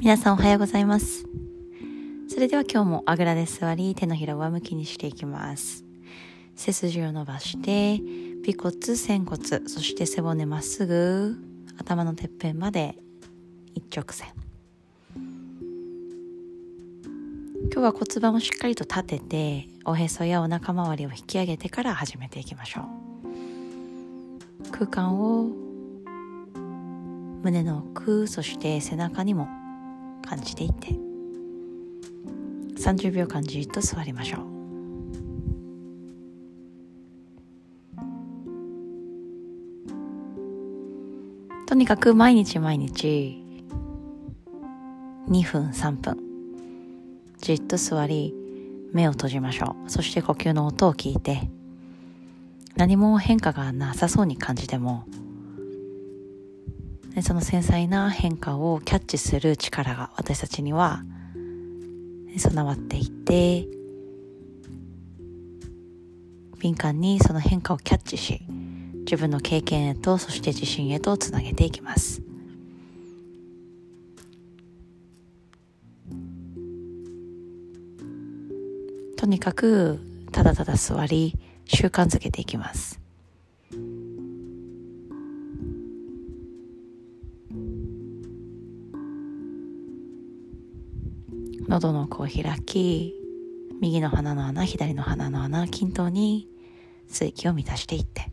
皆さんおはようございます。それでは今日もあぐらで座り手のひらを上向きにしていきます。背筋を伸ばして尾骨仙骨そして背骨まっすぐ頭のてっぺんまで一直線。今日は骨盤をしっかりと立てておへそやお腹周りを引き上げてから始めていきましょう。空間を胸の奥そして背中にも感じていって30秒間じっと座りましょう。とにかく毎日毎日2分3分じっと座り目を閉じましょう。そして呼吸の音を聞いて何も変化がなさそうに感じてもでその繊細な変化をキャッチする力が私たちには備わっていて敏感にその変化をキャッチし自分の経験へとそして自信へとつなげていきます。とにかくただただ座り習慣づけていきます。喉の奥を開き右の鼻の穴左の鼻の穴均等に水気を満たしていって。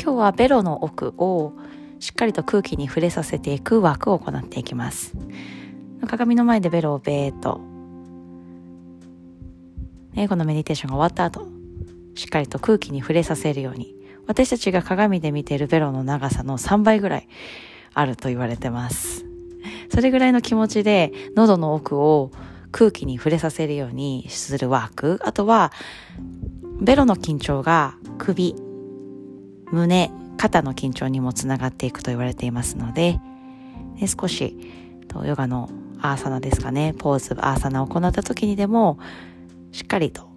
今日はベロの奥をしっかりと空気に触れさせていくワークを行っていきます。鏡の前でベロをベーっと、ね、このメディテーションが終わった後しっかりと空気に触れさせるように。私たちが鏡で見ているベロの長さの3倍ぐらいあると言われてます。それぐらいの気持ちで喉の奥を空気に触れさせるようにするワーク。あとはベロの緊張が首胸肩の緊張にもつながっていくと言われていますので、で少しヨガのアーサナですかね、ポーズ、アーサナを行った時にでも、しっかりと、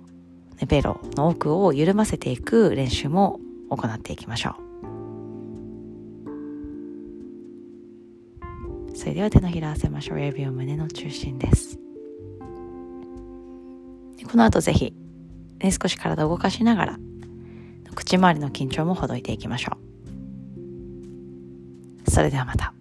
ベロの奥を緩ませていく練習も行っていきましょう。それでは手のひら合わせましょう。指を胸の中心です。この後ぜひ、ね、少し体を動かしながら、口周りの緊張もほどいていきましょう。それではまた。